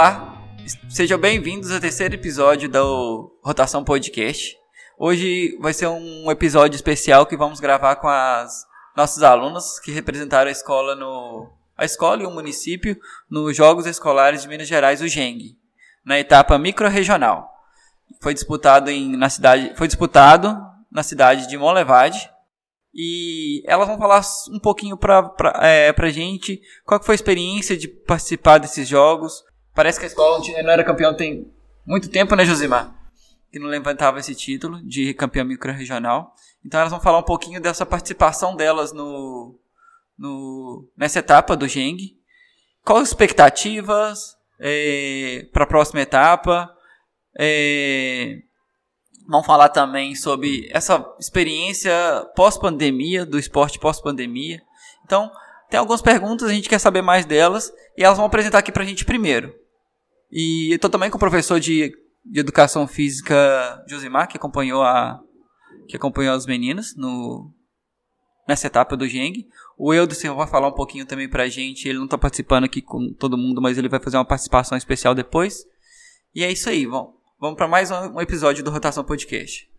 Olá, sejam bem-vindos ao terceiro episódio do Rotação Podcast. Hoje vai ser um episódio especial que vamos gravar com as nossos alunos que representaram a escola no a escola e o município nos Jogos Escolares de Minas Gerais, o GENG, na etapa microrregional. Foi disputado em, na cidade, foi disputado na cidade de Monlevade, e elas vão falar um pouquinho pra, pra, é, gente qual foi a experiência de participar desses jogos. Parece que a escola não era campeão tem muito tempo, né, Josimar? Que não levantava esse título de campeão micro-regional. Então elas vão falar um pouquinho dessa participação delas no, no, nessa etapa do Geng. Quais as expectativas é, para a próxima etapa? É, vamos falar também sobre essa experiência pós-pandemia, do esporte pós-pandemia. Então, tem algumas perguntas, a gente quer saber mais delas e elas vão apresentar aqui para a gente primeiro. E eu estou também com o professor de, de educação física Josimar, que acompanhou a que acompanhou os meninos no nessa etapa do Geng. O Eudo vai falar um pouquinho também pra gente. Ele não tá participando aqui com todo mundo, mas ele vai fazer uma participação especial depois. E é isso aí, vamos, vamos para mais um episódio do Rotação Podcast.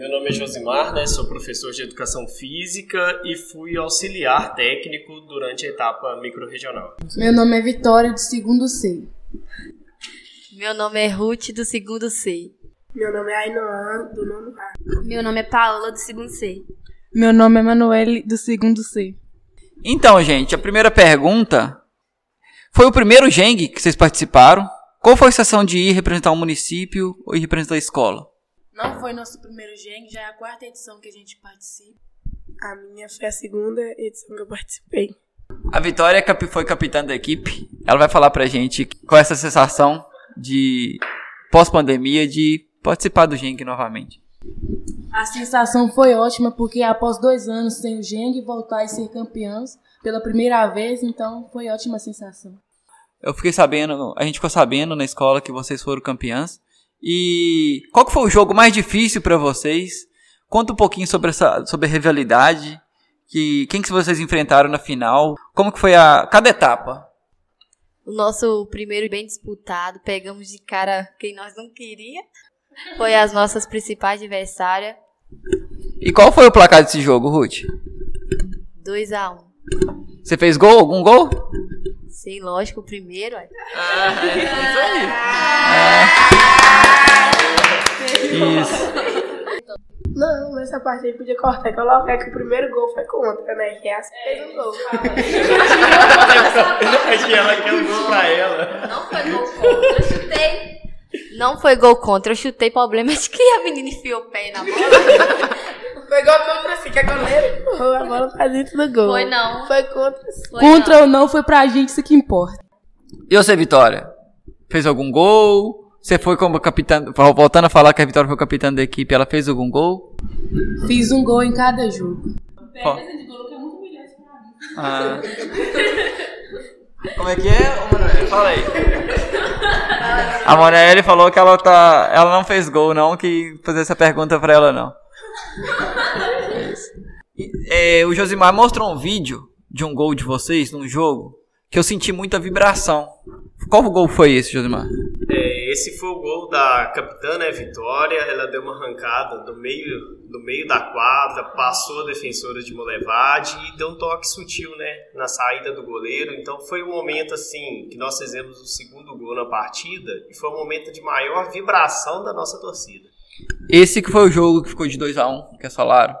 Meu nome é Josimar, né? Sou professor de educação física e fui auxiliar técnico durante a etapa microrregional. Meu nome é Vitória, do segundo C. Meu nome é Ruth, do segundo C. Meu nome é Ainoan, do nono A. Meu nome é Paola, do segundo C. Meu nome é Manoel, do segundo C. Então, gente, a primeira pergunta foi o primeiro Geng que vocês participaram. Qual foi a sensação de ir representar um município ou ir representar a escola? Não foi nosso primeiro Geng, já é a quarta edição que a gente participa. A minha foi a segunda edição que eu participei. A Vitória foi capitã da equipe. Ela vai falar pra gente qual é essa sensação de pós-pandemia de participar do Geng novamente. A sensação foi ótima porque após dois anos sem o Geng voltar e ser campeãs pela primeira vez, então foi ótima sensação. Eu fiquei sabendo, a gente ficou sabendo na escola que vocês foram campeãs. E qual que foi o jogo mais difícil para vocês? Conta um pouquinho sobre essa sobre a rivalidade, que quem que vocês enfrentaram na final? Como que foi a cada etapa? O nosso primeiro bem disputado, pegamos de cara quem nós não queria. Foi as nossas principais adversárias. E qual foi o placar desse jogo, Ruth? 2 a 1 um. Você fez gol? Algum gol? Sim, lógico, o primeiro. Ah, é isso aí. É. Isso. Não, nessa parte aí podia cortar e colocar que o primeiro gol foi contra, né? Que a fez um gol. Acho que ela quer um gol pra ela. Não foi gol contra, eu chutei. Não foi gol contra, eu chutei problema de que a menina enfiou o pé na bola. Foi gol contra que a goleira empurrou a bola pra dentro do gol. Foi não. Foi contra. Foi Contra não. ou não, foi pra gente isso que importa. E você, Vitória? Fez algum gol? Você foi como capitã. Voltando a falar que a Vitória foi capitã da equipe, ela fez algum gol? Fiz um gol em cada jogo. Ó. Ah. Como é que é, Manoel? Fala aí. A Manoel falou que ela tá. Ela não fez gol, não, que fazer essa pergunta pra ela não. É o Josimar mostrou um vídeo de um gol de vocês num jogo que eu senti muita vibração. Qual gol foi esse, Josimar? É, esse foi o gol da capitã, né, Vitória. Ela deu uma arrancada do meio, do meio da quadra, passou a defensora de Molevade e deu um toque sutil, né, na saída do goleiro. Então foi um momento assim que nós fizemos o segundo gol na partida e foi um momento de maior vibração da nossa torcida. Esse que foi o jogo que ficou de 2x1, que é falaram.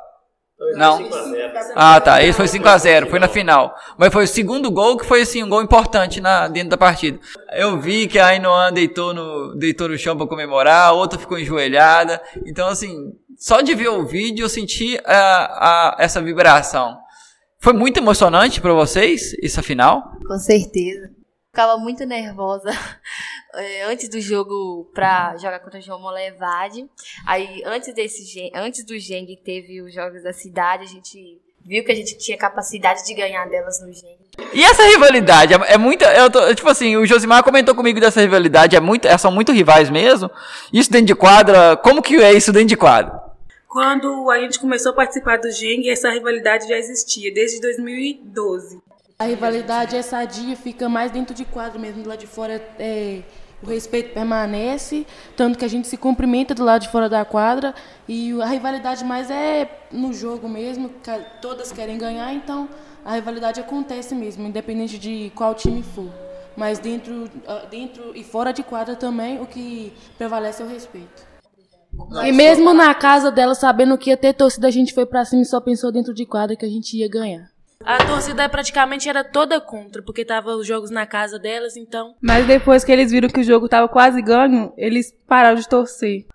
Não. 5 a 0. Ah, tá. Esse foi 5x0, foi na final. Mas foi o segundo gol que foi assim, um gol importante na, dentro da partida. Eu vi que a Ainoan deitou no, deitou no chão pra comemorar, a outra ficou enjoelhada. Então, assim, só de ver o vídeo eu senti a, a, essa vibração. Foi muito emocionante pra vocês, essa final? Com certeza. Ficava muito nervosa eh, antes do jogo pra jogar contra o João Molevade. Aí, antes, desse, antes do Geng, teve os Jogos da Cidade, a gente viu que a gente tinha capacidade de ganhar delas no Geng. E essa rivalidade? É, é muita. Eu tô, tipo assim, o Josimar comentou comigo dessa rivalidade. É muito, é, são muito rivais mesmo. Isso dentro de quadra. Como que é isso dentro de quadra? Quando a gente começou a participar do Geng, essa rivalidade já existia, desde 2012. A rivalidade é sadia, fica mais dentro de quadro mesmo, do lado de fora é, o respeito permanece, tanto que a gente se cumprimenta do lado de fora da quadra e a rivalidade mais é no jogo mesmo, todas querem ganhar, então a rivalidade acontece mesmo, independente de qual time for. Mas dentro, ah, dentro e fora de quadra também o que prevalece é o respeito. E mesmo na casa dela, sabendo que ia ter torcida, a gente foi pra cima e só pensou dentro de quadra que a gente ia ganhar. A torcida praticamente era toda contra, porque tava os jogos na casa delas, então. Mas depois que eles viram que o jogo tava quase ganho, eles pararam de torcer.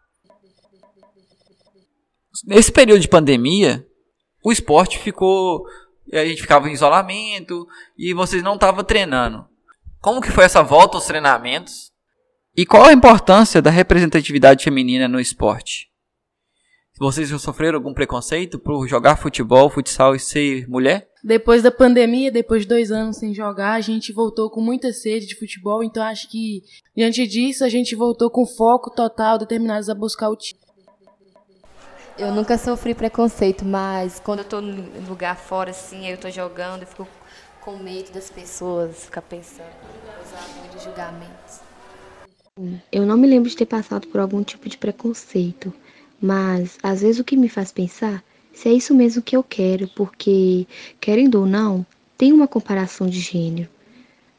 Nesse período de pandemia, o esporte ficou. A gente ficava em isolamento e vocês não estavam treinando. Como que foi essa volta aos treinamentos? E qual a importância da representatividade feminina no esporte? Vocês já sofreram algum preconceito por jogar futebol, futsal e ser mulher? Depois da pandemia, depois de dois anos sem jogar, a gente voltou com muita sede de futebol, então acho que diante disso a gente voltou com foco total, determinados a buscar o time. Eu nunca sofri preconceito, mas quando eu tô no lugar fora, assim, eu tô jogando, eu fico com medo das pessoas, ficar pensando, usar muitos julgamentos. Eu não me lembro de ter passado por algum tipo de preconceito. Mas às vezes o que me faz pensar se é isso mesmo que eu quero, porque, querendo ou não, tem uma comparação de gênero.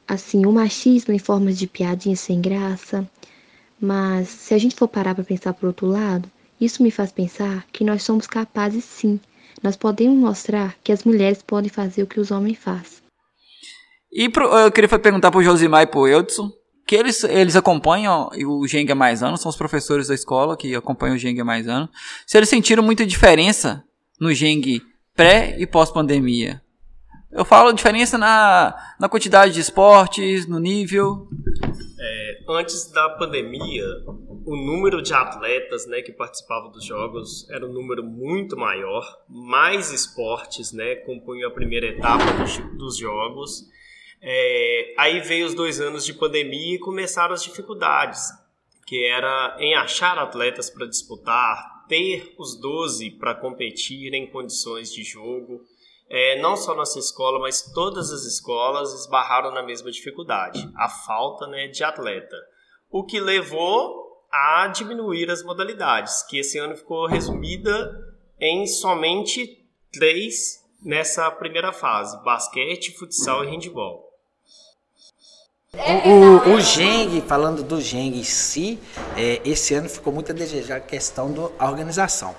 Assim, o machismo em formas de piadinha sem graça. Mas se a gente for parar para pensar por outro lado, isso me faz pensar que nós somos capazes sim. Nós podemos mostrar que as mulheres podem fazer o que os homens fazem. E pro, eu queria perguntar para o Josimar e para o Eudson que eles, eles acompanham o Geng há mais anos, são os professores da escola que acompanham o Geng há mais anos. Se eles sentiram muita diferença no Geng pré e pós-pandemia. Eu falo diferença na, na quantidade de esportes, no nível. É, antes da pandemia, o número de atletas né, que participavam dos jogos era um número muito maior. Mais esportes né, compunham a primeira etapa dos, dos jogos. É, aí veio os dois anos de pandemia e começaram as dificuldades, que era em achar atletas para disputar, ter os 12 para competir em condições de jogo. É, não só nossa escola, mas todas as escolas esbarraram na mesma dificuldade, a falta né, de atleta. O que levou a diminuir as modalidades, que esse ano ficou resumida em somente três nessa primeira fase: basquete, futsal e handball. O, o, o Geng, falando do Geng em si, é, esse ano ficou muito a desejar a questão da organização.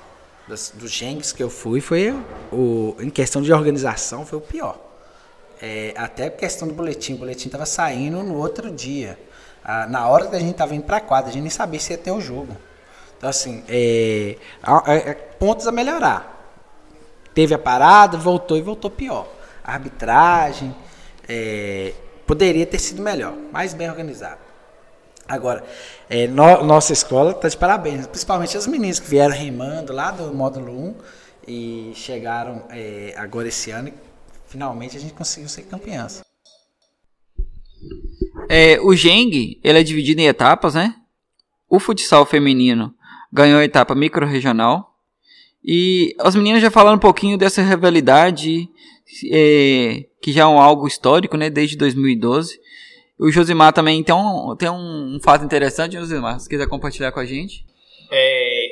Dos, dos Gengs que eu fui, foi o, em questão de organização, foi o pior. É, até questão do boletim, o boletim estava saindo no outro dia. Ah, na hora que a gente estava indo para a quadra, a gente nem sabia se ia ter o jogo. Então, assim, é, é, pontos a melhorar. Teve a parada, voltou e voltou pior. A arbitragem, é, Poderia ter sido melhor, mais bem organizado. Agora, é, no, nossa escola está de parabéns, principalmente as meninas que vieram remando lá do módulo 1 e chegaram é, agora esse ano e finalmente a gente conseguiu ser campeãs. É, o Geng, ele é dividido em etapas, né? O futsal feminino ganhou a etapa micro-regional. E as meninas já falaram um pouquinho dessa rivalidade é, que já é um algo histórico, né, desde 2012. O Josimar também tem um, tem um, fato interessante, Josimar, se quiser compartilhar com a gente. É,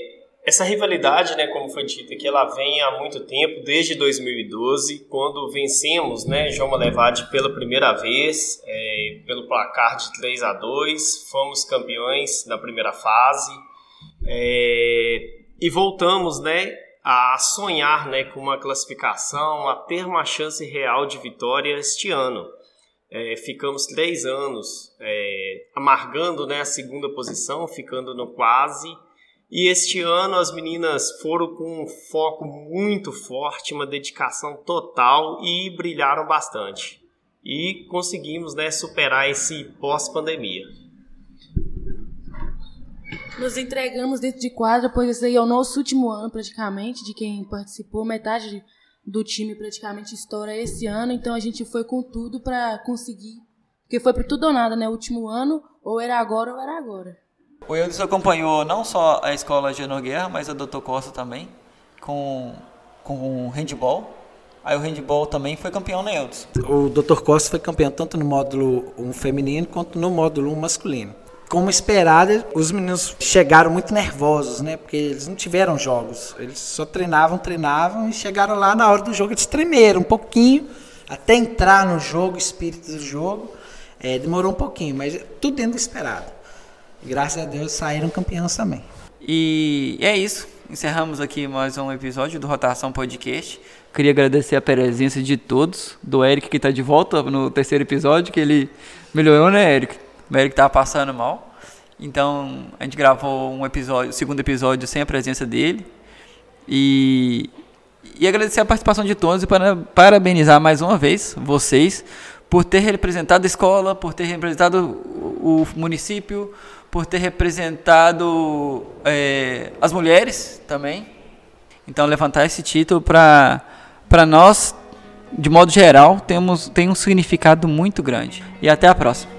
essa rivalidade, né, como foi dito aqui, ela vem há muito tempo, desde 2012, quando vencemos né, João Malevade pela primeira vez, é, pelo placar de 3 a 2 fomos campeões na primeira fase, é, e voltamos né, a sonhar né, com uma classificação, a ter uma chance real de vitória este ano. É, ficamos três anos é, amargando né, a segunda posição, ficando no quase. E este ano as meninas foram com um foco muito forte, uma dedicação total e brilharam bastante. E conseguimos né, superar esse pós-pandemia nos entregamos dentro de quadra, pois esse aí é o nosso último ano praticamente, de quem participou, metade do time praticamente estoura esse ano, então a gente foi com tudo para conseguir, porque foi para tudo ou nada, né? O último ano, ou era agora ou era agora. O Eudes acompanhou não só a escola de Guerra, mas a Dr. Costa também, com, com handball. Aí o handball também foi campeão neutros. O Dr. Costa foi campeão tanto no módulo 1 feminino quanto no módulo 1 masculino. Como esperado, os meninos chegaram muito nervosos, né? Porque eles não tiveram jogos. Eles só treinavam, treinavam e chegaram lá na hora do jogo eles tremeram um pouquinho até entrar no jogo, espírito do jogo. É, demorou um pouquinho, mas tudo dentro do esperado. Graças a Deus saíram campeões também. E é isso. Encerramos aqui mais um episódio do Rotação Podcast. Queria agradecer a presença de todos, do Eric que está de volta no terceiro episódio, que ele melhorou, né, Eric? O Eric estava passando mal. Então a gente gravou um episódio, segundo episódio sem a presença dele. E, e agradecer a participação de todos e para, parabenizar mais uma vez vocês por ter representado a escola, por ter representado o, o município, por ter representado é, as mulheres também. Então levantar esse título para para nós, de modo geral, temos, tem um significado muito grande. E até a próxima.